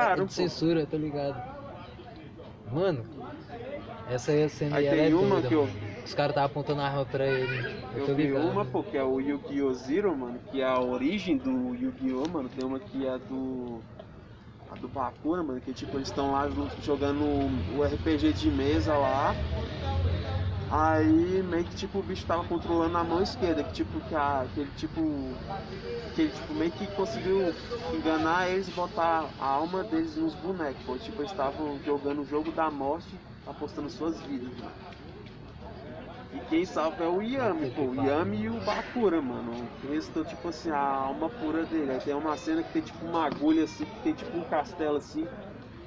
censuraram, é de censura, tá ligado? Mano, essa aí a cena Aí tem é uma doida, que eu-. Os caras estavam apontando a arma pra ele. Eu, Eu vi uma, porque é o Yu-Gi-Oh! Zero, mano, que é a origem do Yu-Gi-Oh! mano. Tem uma que é do. A do Bakura, mano, que tipo, eles estão lá jogando o RPG de mesa lá. Aí meio que tipo o bicho tava controlando a mão esquerda, que tipo que, a, que ele tipo. Que ele tipo meio que conseguiu enganar eles e botar a alma deles nos bonecos, pô. Tipo, eles estavam jogando o jogo da morte, apostando suas vidas. E quem salva é o Yami, pô. O Yami e o Bakura, mano. Estão, tipo assim, a alma pura dele. Aí tem uma cena que tem tipo uma agulha assim, que tem tipo um castelo assim,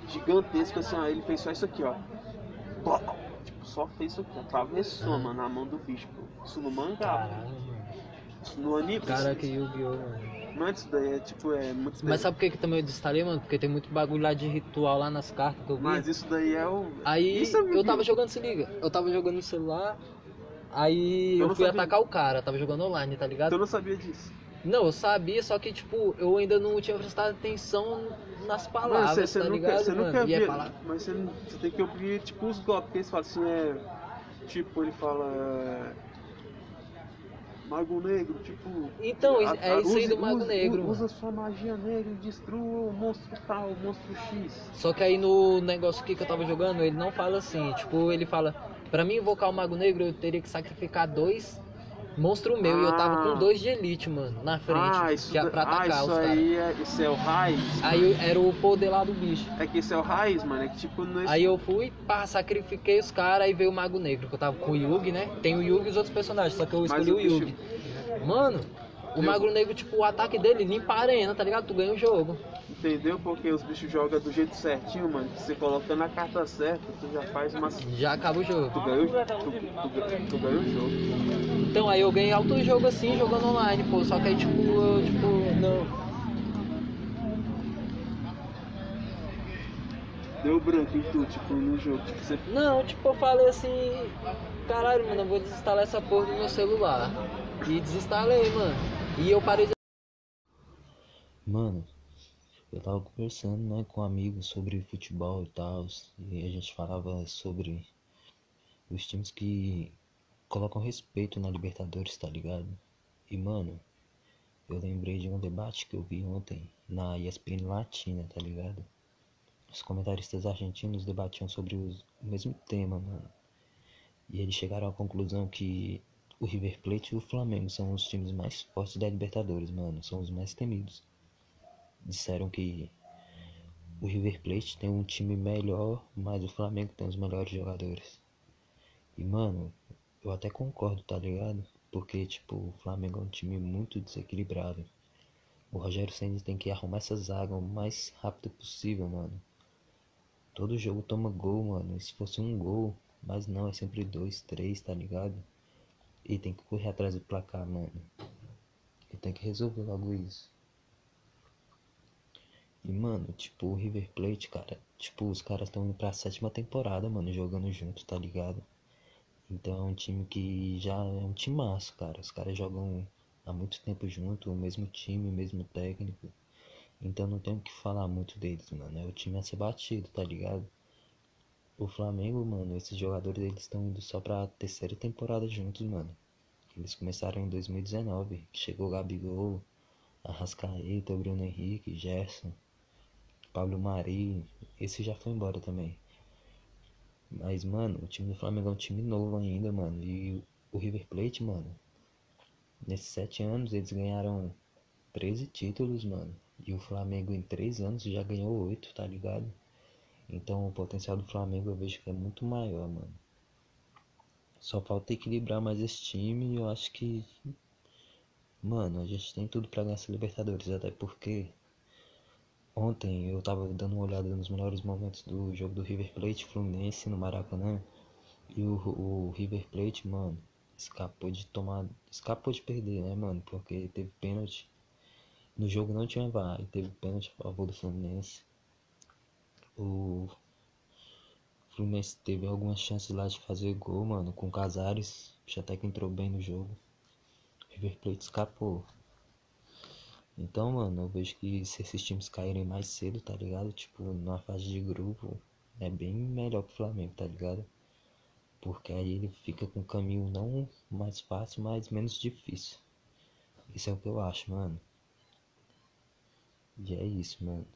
gigantesco assim, ó. Ele fez só isso aqui, ó. Pô, só fez isso aqui, atravessou, mano, na mão do bicho, pô. Isso no mangá, isso no anime. Cara, que Yu-Gi-Oh, mano. Mas isso daí é tipo, é muito Mas sabe por que, que também eu desinstalei, mano? Porque tem muito bagulho lá de ritual lá nas cartas que eu vi. Mas isso daí é o. Aí isso é eu tava jogando, se liga, eu tava jogando no celular, aí Eu eu, fui sabia. atacar o cara, tava jogando online, tá ligado? Eu não sabia disso. Não, eu sabia, só que tipo, eu ainda não tinha prestado atenção nas palavras, você, você tá nunca, ligado, você nunca é palavra- Mas você, tem que ouvir tipo os golpes que eles falam assim, é. Tipo, ele fala. é, Mago Negro, tipo. Então, a- é isso aí do Mago Negro. Usa sua magia negra e destrua o monstro tal, o monstro X. Só que aí no negócio aqui que eu tava jogando, ele não fala assim, tipo, ele fala, pra mim invocar o Mago Negro eu teria que sacrificar dois monstros meus e eu tava Ah. com dois de elite, mano, na frente, ah, isso, que é pra ah, atacar isso os aí é, isso é o raiz. Aí eu- era o poder lá do bicho. É que esse é o raiz, mano. É que tipo, não é Aí eu fui, pá, sacrifiquei os caras, aí veio o Mago Negro, que eu tava com o Yugi, né? Tem o Yugi e os outros personagens, só que eu Mas escolhi o o, bicho- Yugi. Mano, o Mago Negro, tipo, o ataque dele limpa a arena, tá ligado? Tu ganha o jogo. Entendeu? Porque os bichos jogam do jeito certinho, mano. Você colocando a carta certa, tu já faz uma. Tu Já acaba o jogo. ganha o, tu, tu, tu ganha o jogo. Então aí eu ganhei alto jogo assim, jogando online, pô. Só que aí, tipo, eu, tipo, não. Deu branco em tu, tipo, no jogo. Tipo, você Não, tipo, eu falei assim, caralho, mano, eu vou desinstalar essa porra do meu celular. E desinstalei, mano. E eu parei de. Mano, eu tava conversando, né, com amigos sobre futebol e tal, e a gente falava sobre os times que colocam respeito na Libertadores, tá ligado? E, mano, eu lembrei de um debate que eu vi ontem na ESPN Latina, tá ligado? Os comentaristas argentinos debatiam sobre os- o mesmo tema, mano. E eles chegaram à conclusão que o River Plate e o Flamengo são os times mais fortes da Libertadores, mano. São os mais temidos disseram que o River Plate tem um time melhor, mas o Flamengo tem os melhores jogadores. E mano, eu até concordo, tá ligado? Porque tipo, o Flamengo é um time muito desequilibrado. O Rogério Ceni tem que arrumar essa zaga o mais rápido possível, mano. Todo jogo toma gol, mano. E se fosse um gol, mas não, é sempre dois, três, tá ligado? E tem que correr atrás do placar, mano. E tem que resolver logo isso. E, mano, tipo, o River Plate, cara, tipo, os caras estão indo pra sétima temporada, mano, jogando junto, tá ligado? Então é um time que já é um timaço, cara. Os caras jogam há muito tempo junto, o mesmo time, o mesmo técnico. Então não tem o que falar muito deles, mano. É o time a ser batido, tá ligado? O Flamengo, mano, esses jogadores eles estão indo só pra terceira temporada juntos, mano. Eles começaram em 2019, que chegou Gabigol, Arrascaeta, Bruno Henrique, Gerson. Pablo Mari, esse já foi embora também. Mas, mano, o time do Flamengo é um time novo ainda, mano. E o River Plate, mano, nesses sete anos eles ganharam 13 títulos, mano. E o Flamengo em três anos já ganhou oito, tá ligado? Então o potencial do Flamengo eu vejo que é muito maior, mano. Só falta equilibrar mais esse time e eu acho que. Mano, a gente tem tudo pra ganhar essa Libertadores, até porque Ontem eu tava dando uma olhada nos melhores momentos do jogo do River Plate Fluminense no Maracanã. E o, o River Plate, mano, escapou de tomar. Escapou de perder, né, mano? Porque teve pênalti. No jogo não tinha VAR, teve pênalti a favor do Fluminense. O Fluminense teve algumas chances lá de fazer gol, mano, com Casares. Já até que entrou bem no jogo. River Plate escapou. Então, mano, eu vejo que se esses times caírem mais cedo, tá ligado? Tipo, na fase de grupo, é bem melhor que o Flamengo, tá ligado? Porque aí ele fica com um caminho não mais fácil, mas menos difícil. Isso é o que eu acho, mano. E é isso, mano.